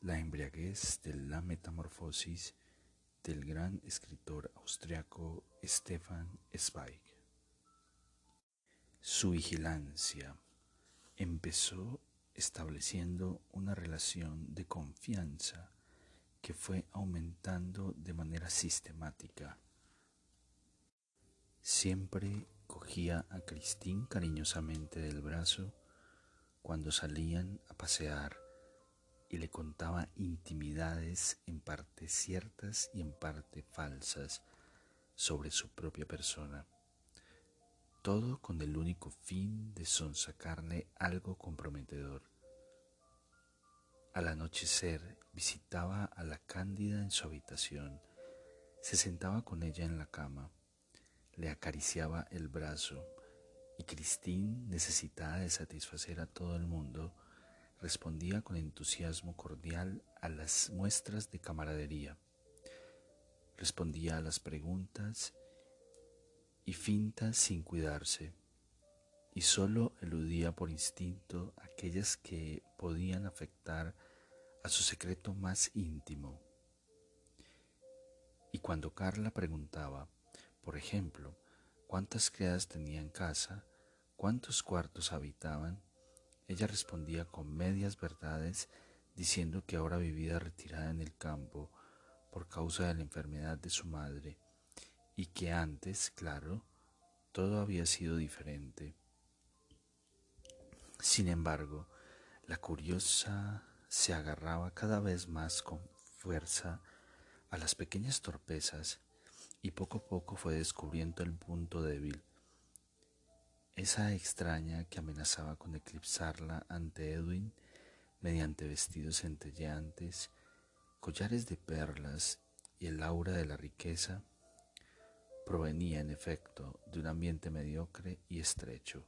La embriaguez de la metamorfosis del gran escritor austriaco Stefan Zweig. Su vigilancia empezó estableciendo una relación de confianza que fue aumentando de manera sistemática. Siempre cogía a Cristín cariñosamente del brazo cuando salían a pasear y le contaba intimidades en parte ciertas y en parte falsas sobre su propia persona, todo con el único fin de sonsacarle algo comprometedor. Al anochecer visitaba a la Cándida en su habitación, se sentaba con ella en la cama, le acariciaba el brazo, y Cristín, necesitada de satisfacer a todo el mundo, respondía con entusiasmo cordial a las muestras de camaradería. Respondía a las preguntas y fintas sin cuidarse, y sólo eludía por instinto aquellas que podían afectar a su secreto más íntimo. Y cuando Carla preguntaba, por ejemplo, cuántas criadas tenía en casa, cuántos cuartos habitaban, ella respondía con medias verdades diciendo que ahora vivía retirada en el campo por causa de la enfermedad de su madre y que antes, claro, todo había sido diferente. Sin embargo, la curiosa se agarraba cada vez más con fuerza a las pequeñas torpezas y poco a poco fue descubriendo el punto débil, esa extraña que amenazaba con eclipsarla ante Edwin mediante vestidos centelleantes, collares de perlas y el aura de la riqueza, provenía en efecto de un ambiente mediocre y estrecho.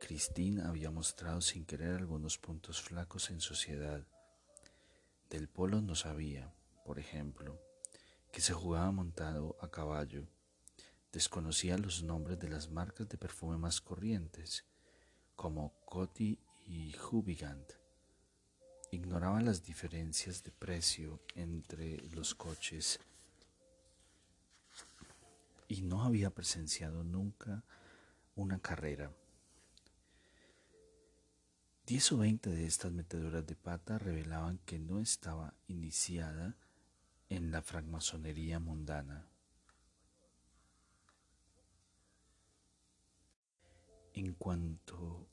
Christine había mostrado sin querer algunos puntos flacos en sociedad. Del polo no sabía, por ejemplo, que se jugaba montado a caballo. Desconocía los nombres de las marcas de perfume más corrientes, como Coty y Hubigant. Ignoraba las diferencias de precio entre los coches y no había presenciado nunca una carrera. Diez o veinte de estas meteduras de pata revelaban que no estaba iniciada en la francmasonería mundana. En cuanto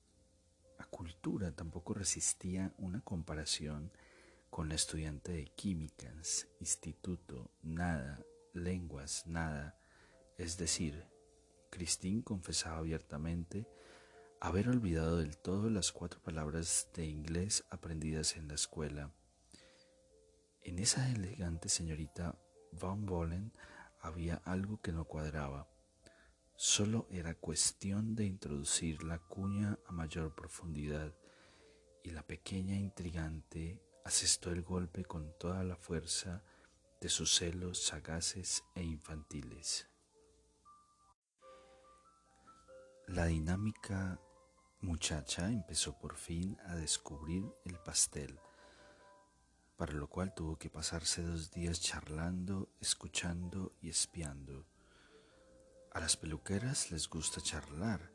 a cultura, tampoco resistía una comparación con la estudiante de químicas, instituto, nada, lenguas, nada. Es decir, Christine confesaba abiertamente haber olvidado del todo las cuatro palabras de inglés aprendidas en la escuela. En esa elegante señorita Van Bolen había algo que no cuadraba. Solo era cuestión de introducir la cuña a mayor profundidad y la pequeña intrigante asestó el golpe con toda la fuerza de sus celos sagaces e infantiles. La dinámica muchacha empezó por fin a descubrir el pastel, para lo cual tuvo que pasarse dos días charlando, escuchando y espiando. A las peluqueras les gusta charlar,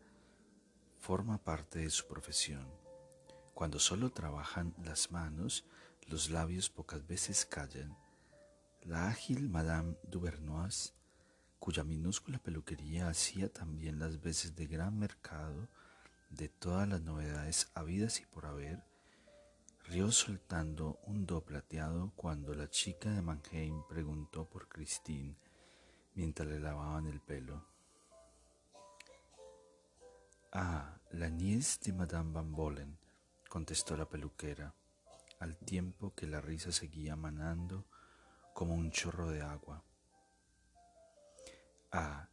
forma parte de su profesión. Cuando solo trabajan las manos, los labios pocas veces callan. La ágil Madame Duvernois, cuya minúscula peluquería hacía también las veces de gran mercado, de todas las novedades habidas y por haber, rió soltando un do plateado cuando la chica de Mannheim preguntó por Christine, mientras le lavaban el pelo. Ah, la niece de Madame Van Bolen, contestó la peluquera, al tiempo que la risa seguía manando como un chorro de agua. Ah,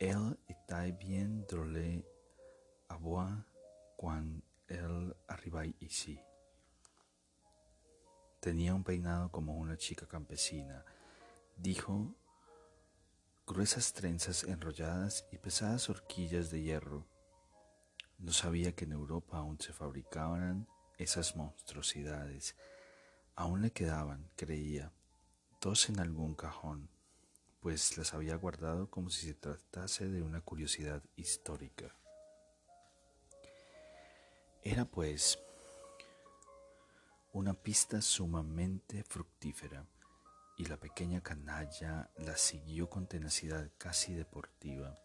elle était bien drôle à voir quand elle arriva ici. Tenía un peinado como una chica campesina, dijo, gruesas trenzas enrolladas y pesadas horquillas de hierro. No sabía que en Europa aún se fabricaban esas monstruosidades. Aún le quedaban, creía, dos en algún cajón, pues las había guardado como si se tratase de una curiosidad histórica. Era pues una pista sumamente fructífera y la pequeña canalla la siguió con tenacidad casi deportiva.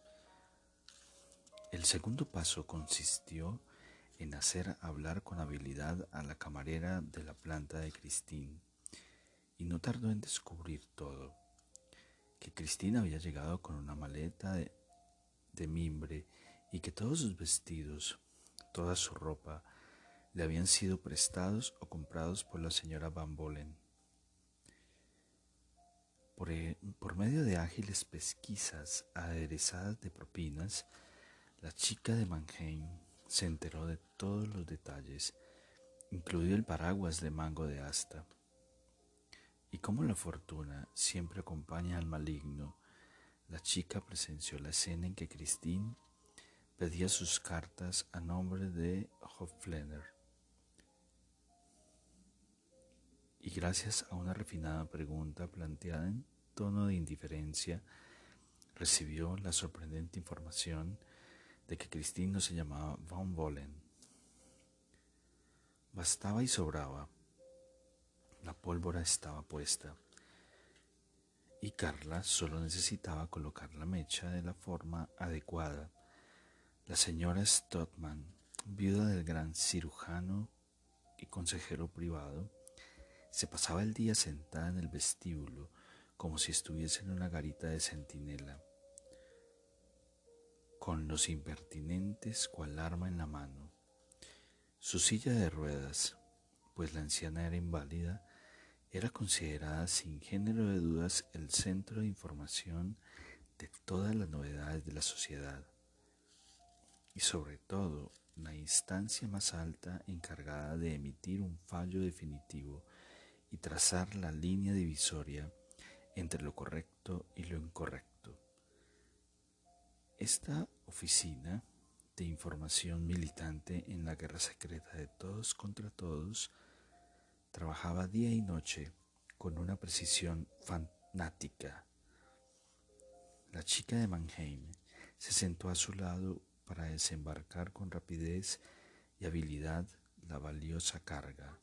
El segundo paso consistió en hacer hablar con habilidad a la camarera de la planta de Cristín, y no tardó en descubrir todo, que Cristín había llegado con una maleta de, mimbre y que todos sus vestidos, toda su ropa, le habían sido prestados o comprados por la señora Van Bolen. Por, e, por, medio de ágiles pesquisas aderezadas de propinas, la chica de Mannheim se enteró de todos los detalles, incluido el paraguas de mango de asta. Y como la fortuna siempre acompaña al maligno, la chica presenció la escena en que Christine pedía sus cartas a nombre de Hoflener y gracias a una refinada pregunta planteada en tono de indiferencia, recibió la sorprendente información de que Christine no se llamaba Von Bolen. Bastaba y sobraba. La pólvora estaba puesta y Carla solo necesitaba colocar la mecha de la forma adecuada. La señora Stotman, viuda del gran cirujano y consejero privado, se pasaba el día sentada en el vestíbulo como si estuviese en una garita de centinela, con los impertinentes cual arma en la mano. Su silla de ruedas, pues la anciana era inválida, era considerada sin género de dudas el centro de información de todas las novedades de la sociedad y sobre todo la instancia más alta encargada de emitir un fallo definitivo y trazar la línea divisoria entre lo correcto y lo incorrecto. Esta oficina de información militante en la guerra secreta de todos contra todos trabajaba día y noche con una precisión fanática. La chica de Mannheim se sentó a su lado para desembarcar con rapidez y habilidad la valiosa carga.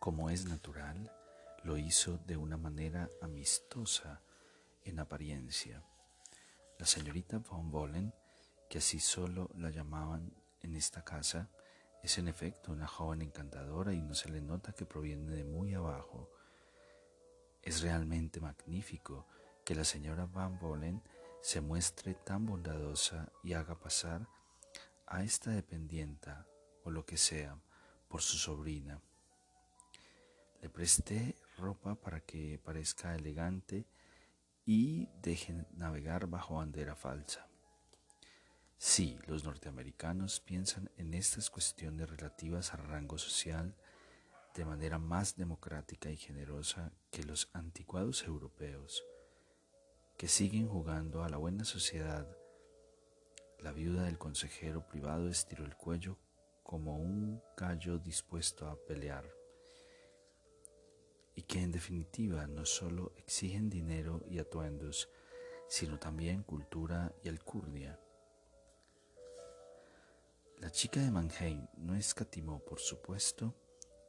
Como es natural, lo hizo de una manera amistosa en apariencia. La señorita von Bolen, que así solo la llamaban en esta casa, es en efecto una joven encantadora y no se le nota que proviene de muy abajo. Es realmente magnífico que la señora Van Bolen se muestre tan bondadosa y haga pasar a esta dependienta o lo que sea por su sobrina. Le presté ropa para que parezca elegante y deje navegar bajo bandera falsa. Sí, los norteamericanos piensan en estas cuestiones relativas al rango social de manera más democrática y generosa que los anticuados europeos, que siguen jugando a la buena sociedad. La viuda del consejero privado estiró el cuello como un gallo dispuesto a pelear y que en definitiva no solo exigen dinero y atuendos, sino también cultura y alcurnia. La chica de Mannheim no escatimó, por supuesto,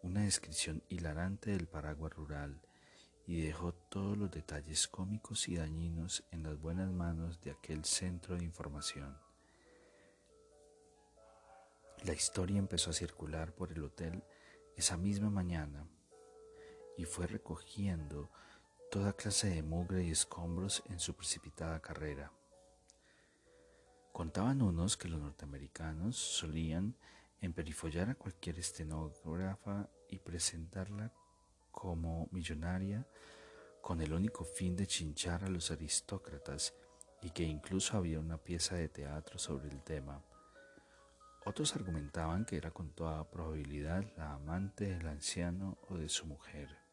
una descripción hilarante del paraguas rural y dejó todos los detalles cómicos y dañinos en las buenas manos de aquel centro de información. La historia empezó a circular por el hotel esa misma mañana y fue recogiendo toda clase de mugre y escombros en su precipitada carrera. Contaban unos que los norteamericanos solían emperifollar a cualquier estenógrafa y presentarla como millonaria con el único fin de chinchar a los aristócratas y que incluso había una pieza de teatro sobre el tema. Otros argumentaban que era con toda probabilidad la amante del anciano o de su mujer.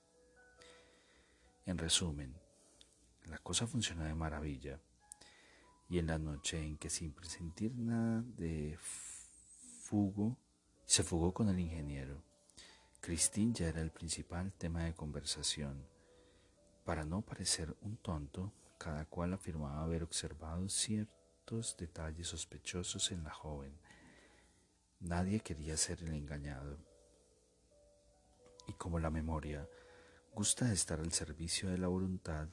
En resumen, la cosa funcionó de maravilla y en la noche en que sin presentir nada de fugo, se fugó con el ingeniero. Cristín ya era el principal tema de conversación. Para no parecer un tonto, cada cual afirmaba haber observado ciertos detalles sospechosos en la joven. Nadie quería ser el engañado. Y como la memoria gusta de estar al servicio de la voluntad,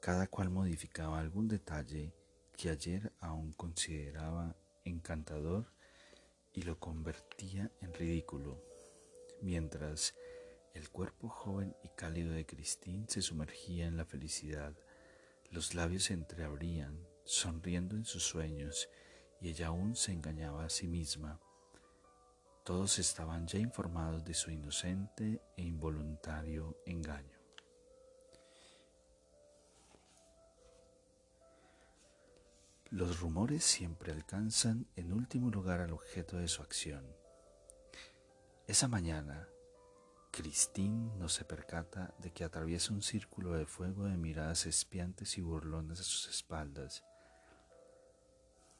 cada cual modificaba algún detalle que ayer aún consideraba encantador y lo convertía en ridículo mientras el cuerpo joven y cálido de Cristín se sumergía en la felicidad. Los labios se entreabrían, sonriendo en sus sueños, y ella aún se engañaba a sí misma. Todos estaban ya informados de su inocente e involuntario engaño. Los rumores siempre alcanzan en último lugar al objeto de su acción. Esa mañana, Christine no se percata de que atraviesa un círculo de fuego de miradas espiantes y burlonas a sus espaldas.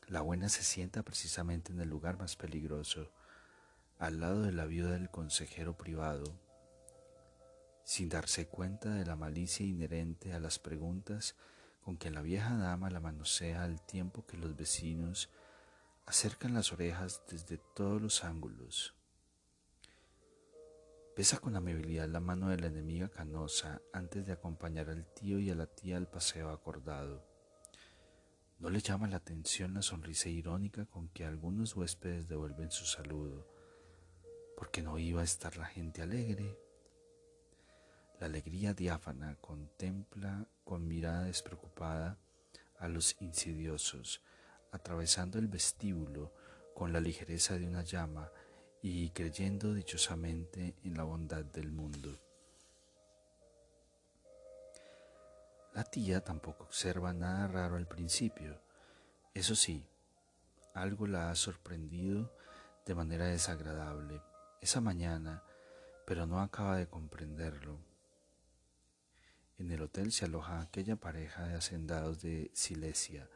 La buena se sienta precisamente en el lugar más peligroso, al lado de la viuda del consejero privado, sin darse cuenta de la malicia inherente a las preguntas con que la vieja dama la manosea al tiempo que los vecinos acercan las orejas desde todos los ángulos. Besa con amabilidad la mano de la enemiga canosa antes de acompañar al tío y a la tía al paseo acordado. No le llama la atención la sonrisa irónica con que algunos huéspedes devuelven su saludo, porque no iba a estar la gente alegre. La alegría diáfana contempla con mirada despreocupada a los insidiosos, atravesando el vestíbulo con la ligereza de una llama y creyendo dichosamente en la bondad del mundo. La tía tampoco observa nada raro al principio. Eso sí, algo la ha sorprendido de manera desagradable esa mañana, pero no acaba de comprenderlo. En el hotel se aloja aquella pareja de hacendados de Silesia,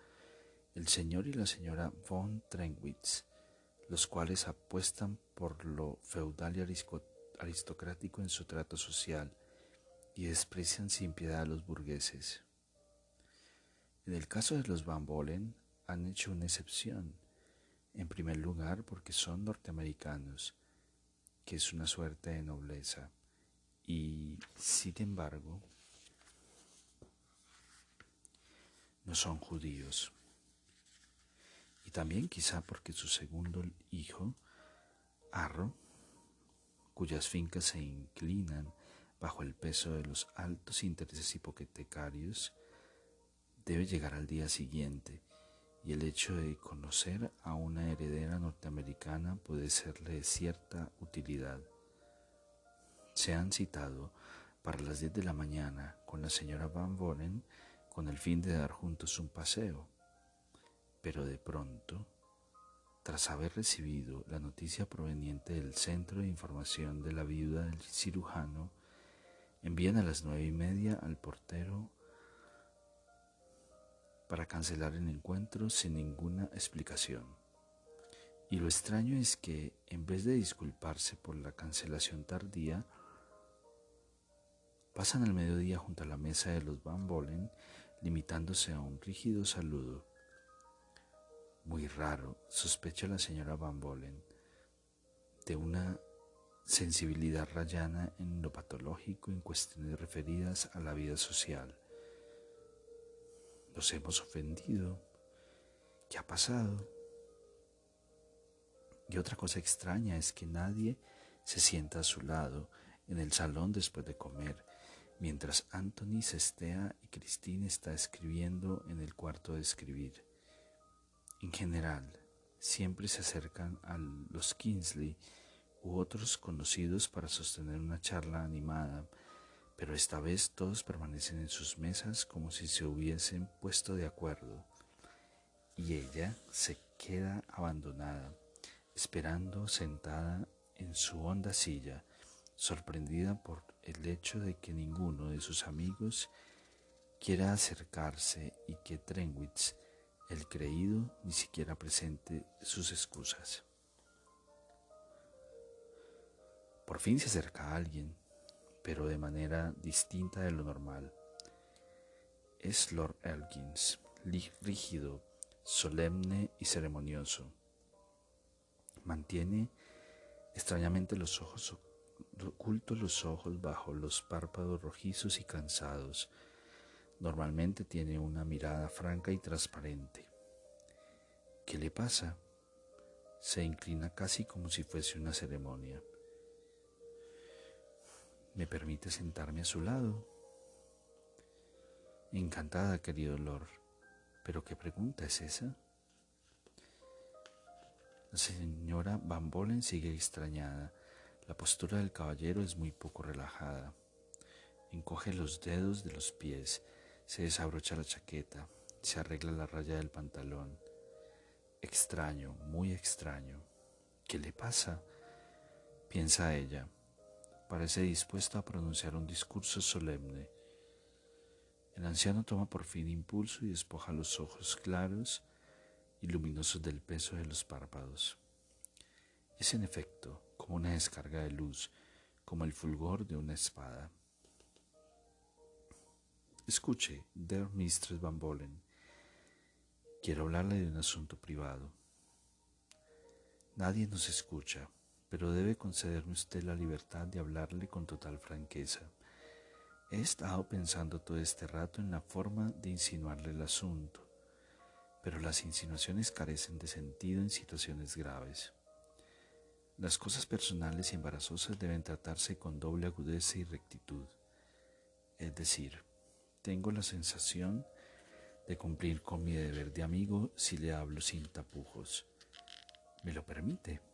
el señor y la señora von Trenwitz, los cuales apuestan por lo feudal y aristocrático en su trato social y desprecian sin piedad a los burgueses. En el caso de los Van Bolen han hecho una excepción, en primer lugar porque son norteamericanos, que es una suerte de nobleza, y sin embargo no son judíos. Y también quizá porque su segundo hijo, Arro, cuyas fincas se inclinan bajo el peso de los altos intereses hipotecarios, debe llegar al día siguiente y el hecho de conocer a una heredera norteamericana puede serle de cierta utilidad. Se han citado para las 10 de la mañana con la señora Van Boren con el fin de dar juntos un paseo pero de pronto, tras haber recibido la noticia proveniente del Centro de Información de la Viuda del Cirujano, envían a las nueve y media al portero para cancelar el encuentro sin ninguna explicación. Y lo extraño es que, en vez de disculparse por la cancelación tardía, pasan al mediodía junto a la mesa de los Van Bolen, limitándose a un rígido saludo muy raro, sospecha la señora Van Bolen, de una sensibilidad rayana en lo patológico en cuestiones referidas a la vida social. Nos hemos ofendido. ¿Qué ha pasado? Y otra cosa extraña es que nadie se sienta a su lado en el salón después de comer, mientras Anthony Sestea y Christine está escribiendo en el cuarto de escribir. En general, siempre se acercan a los Kingsley u otros conocidos para sostener una charla animada, pero esta vez todos permanecen en sus mesas como si se hubiesen puesto de acuerdo, y ella se queda abandonada, esperando sentada en su honda silla, sorprendida por el hecho de que ninguno de sus amigos quiera acercarse y que Trenwitz, el creído, ni siquiera presente sus excusas. Por fin se acerca alguien, pero de manera distinta de lo normal. Es Lord Elkins, rígido, solemne y ceremonioso. Mantiene extrañamente los ojos ocultos los ojos bajo los párpados rojizos y cansados. Normalmente tiene una mirada franca y transparente. ¿Qué le pasa? Se inclina casi como si fuese una ceremonia. ¿Me permite sentarme a su lado? Encantada, querido Lord. ¿Pero qué pregunta es esa? La señora Van Bolen sigue extrañada. La postura del caballero es muy poco relajada. Encoge los dedos de los pies, se desabrocha la chaqueta, se arregla la raya del pantalón. Extraño, muy extraño. ¿Qué le pasa? piensa ella. Parece dispuesta a pronunciar un discurso solemne. El anciano toma por fin impulso y despoja los ojos claros y luminosos del peso de los párpados. Es en efecto como una descarga de luz, como el fulgor de una espada. Escuche, dear Mistress Van Bolen, quiero hablarle de un asunto privado. Nadie nos escucha, pero debe concederme usted la libertad de hablarle con total franqueza. He estado pensando todo este rato en la forma de insinuarle el asunto, pero las insinuaciones carecen de sentido en situaciones graves. Las cosas personales y embarazosas deben tratarse con doble agudeza y rectitud. Es decir, tengo la sensación de cumplir con mi deber de amigo si le hablo sin tapujos. ¿Me lo permite?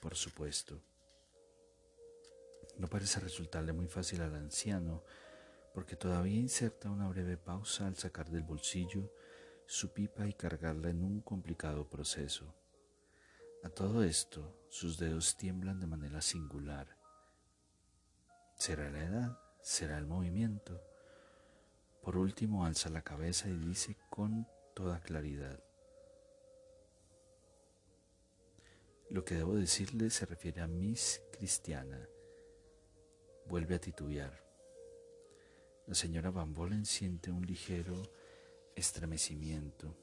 Por supuesto. No parece resultarle muy fácil al anciano, porque todavía inserta una breve pausa al sacar del bolsillo su pipa y cargarla en un complicado proceso. A todo esto, sus dedos tiemblan de manera singular. ¿Será la edad? ¿Será el movimiento? Por último, alza la cabeza y dice con toda claridad. Lo que debo decirle se refiere a Miss Cristiana. Vuelve a titubear. La señora Van Bolen siente un ligero estremecimiento.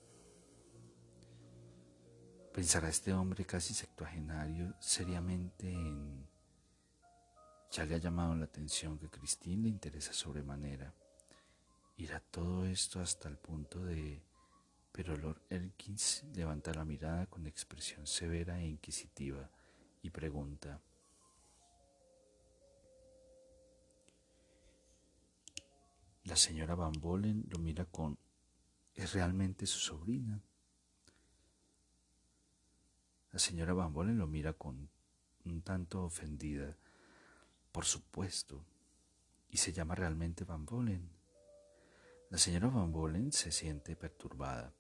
Pensará este hombre casi septuagenario seriamente en... Ya le ha llamado la atención que Christine le interesa sobremanera. Irá todo esto hasta el punto de... Pero Lord Elkins levanta la mirada con expresión severa e inquisitiva y pregunta. La señora Van Bolen lo mira con... ¿Es realmente su sobrina? La señora Van Bolen lo mira con un tanto ofendida. Por supuesto. ¿Y se llama realmente Van Bolen? La señora Van Bolen se siente perturbada.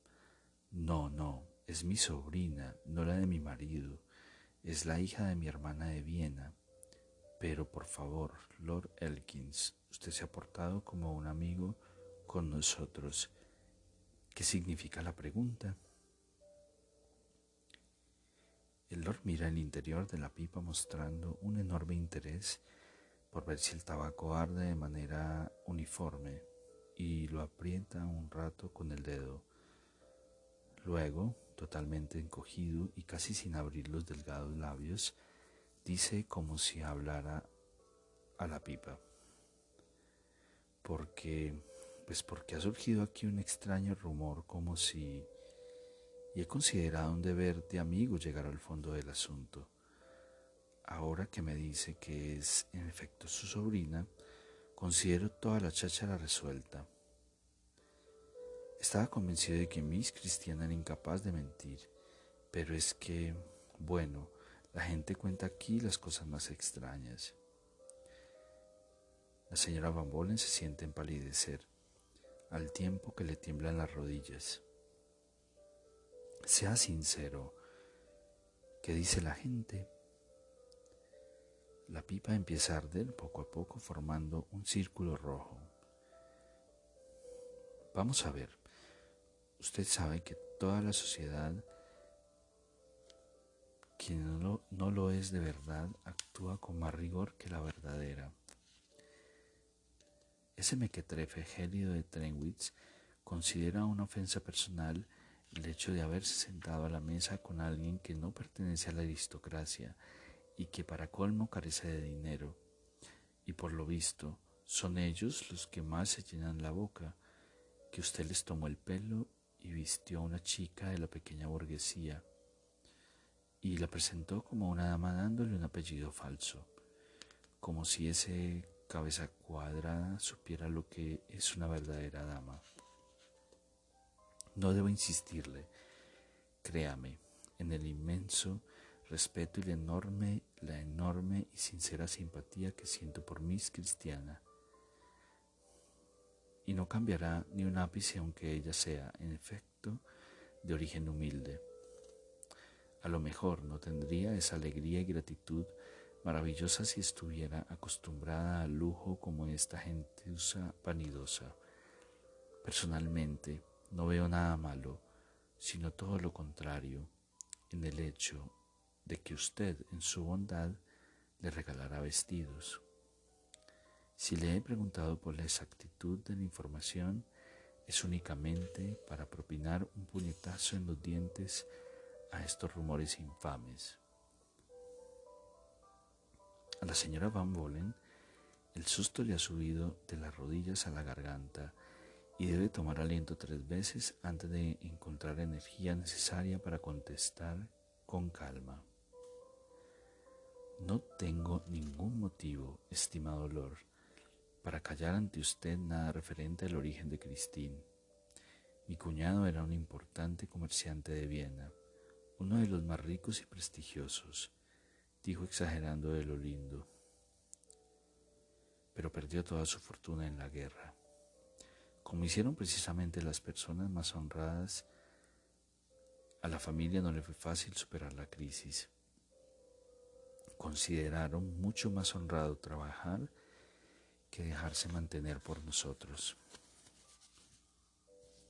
No, no, es mi sobrina, no la de mi marido. Es la hija de mi hermana de Viena. Pero por favor, Lord Elkins, usted se ha portado como un amigo con nosotros. ¿Qué significa la pregunta? El Lord mira el interior de la pipa mostrando un enorme interés por ver si el tabaco arde de manera uniforme y lo aprieta un rato con el dedo. Luego, totalmente encogido y casi sin abrir los delgados labios, dice como si hablara a la pipa. Porque, pues porque ha surgido aquí un extraño rumor como si y he considerado un deber de amigo llegar al fondo del asunto. Ahora que me dice que es en efecto su sobrina, Considero toda la cháchara resuelta. Estaba convencido de que Miss Cristiana era incapaz de mentir, pero es que, bueno, la gente cuenta aquí las cosas más extrañas. La señora Van Bolen se siente empalidecer, al tiempo que le tiemblan las rodillas. Sea sincero, ¿qué dice la gente? La pipa empieza a arder poco a poco formando un círculo rojo. Vamos a ver, usted sabe que toda la sociedad, quien no, lo es de verdad, actúa con más rigor que la verdadera. Ese mequetrefe gélido de Trenwitz considera una ofensa personal el hecho de haberse sentado a la mesa con alguien que no pertenece a la aristocracia y que para colmo carece de dinero. Y por lo visto, son ellos los que más se llenan la boca, que usted les tomó el pelo y vistió a una chica de la pequeña burguesía y la presentó como una dama dándole un apellido falso, como si ese cabeza cuadrada supiera lo que es una verdadera dama. No debo insistirle, créame, en el inmenso respeto y la enorme, la enorme y sincera simpatía que siento por Miss Cristiana. Y no cambiará ni un ápice aunque ella sea, en efecto, de origen humilde. A lo mejor no tendría esa alegría y gratitud maravillosa si estuviera acostumbrada al lujo como esta gentuza vanidosa. Personalmente, no veo nada malo, sino todo lo contrario, en el hecho de que usted, en su bondad, le regalará vestidos. Si le he preguntado por la exactitud de la información, es únicamente para propinar un puñetazo en los dientes a estos rumores infames. A la señora Van Bolen el susto le ha subido de las rodillas a la garganta y debe tomar aliento tres veces antes de encontrar energía necesaria para contestar con calma. No tengo ningún motivo, estimado Lord, para callar ante usted nada referente al origen de Christine. Mi cuñado era un importante comerciante de Viena, uno de los más ricos y prestigiosos dijo exagerando de lo lindo, pero perdió toda su fortuna en la guerra, como hicieron precisamente las personas más honradas. A la familia no le fue fácil superar la crisis. Consideraron mucho más honrado trabajar que dejarse mantener por nosotros.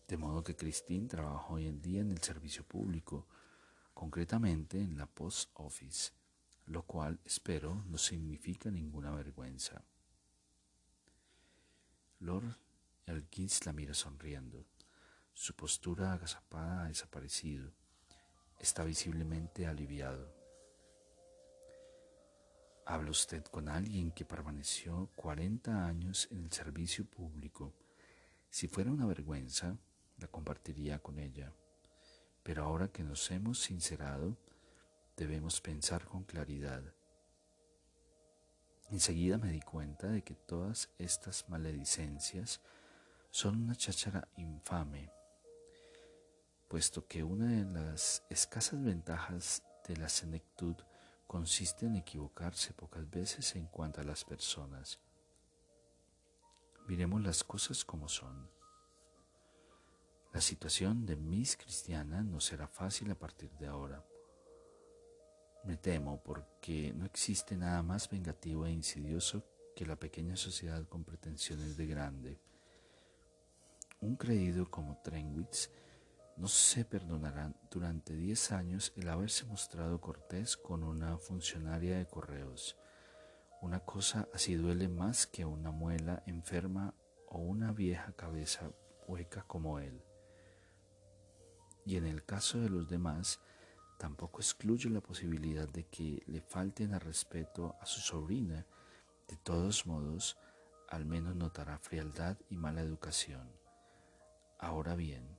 De modo que Christine trabaja hoy en día en el servicio público, concretamente en la Post Office, lo cual espero no significa ninguna vergüenza. Lord Elkins la mira sonriendo. Su postura agazapada ha desaparecido. Está visiblemente aliviado. Habla usted con alguien que permaneció 40 años en el servicio público. Si fuera una vergüenza, la compartiría con ella. Pero ahora que nos hemos sincerado, debemos pensar con claridad. Enseguida me di cuenta de que todas estas maledicencias son una cháchara infame, puesto que una de las escasas ventajas de la senectud consiste en equivocarse pocas veces en cuanto a las personas. Miremos las cosas como son. La situación de Miss Cristiana no será fácil a partir de ahora me temo porque no existe nada más vengativo e insidioso que la pequeña sociedad con pretensiones de grande. Un creído como Trenwitz no se perdonará durante diez años el haberse mostrado cortés con una funcionaria de correos. Una cosa así duele más que una muela enferma o una vieja cabeza hueca como él. Y en el caso de los demás, Tampoco excluye la posibilidad de que le falten al respeto a su sobrina. De todos modos, al menos notará frialdad y mala educación. Ahora bien,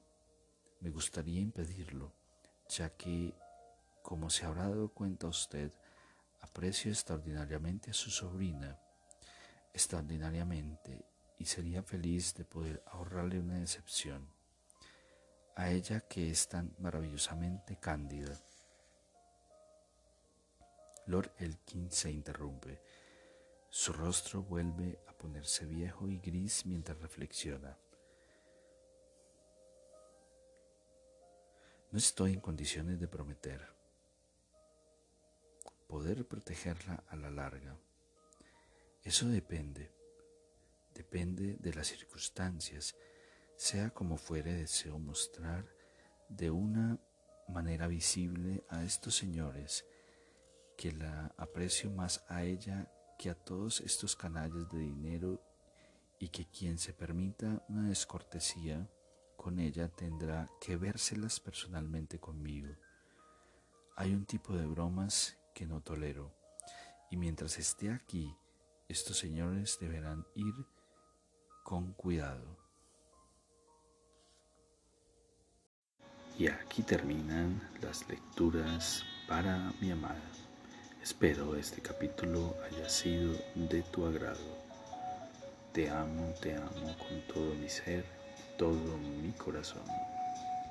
me gustaría impedirlo, ya que, como se habrá dado cuenta usted, aprecio extraordinariamente a su sobrina. extraordinariamente y sería feliz de poder ahorrarle una decepción a ella que es tan maravillosamente cándida. Lord Elkin se interrumpe. Su rostro vuelve a ponerse viejo y gris mientras reflexiona. No estoy en condiciones de prometer poder protegerla a la larga. Eso depende, depende de las circunstancias. Sea como fuere, deseo mostrar de una manera visible a estos señores que la aprecio más a ella que a todos estos canallas de dinero y que quien se permita una descortesía con ella tendrá que vérselas personalmente conmigo. Hay un tipo de bromas que no tolero, y mientras esté aquí, estos señores deberán ir con cuidado. Y aquí terminan las lecturas para mi amada. Espero este capítulo haya sido de tu agrado. Te amo, te amo con todo mi ser todo mi corazón.